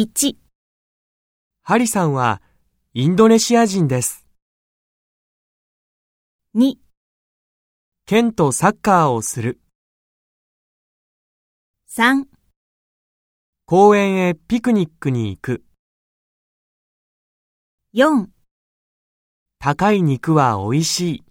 1、ハリさんはインドネシア人です。2、ケンとサッカーをする。3、公園へピクニックに行く。4高い肉は美味しい。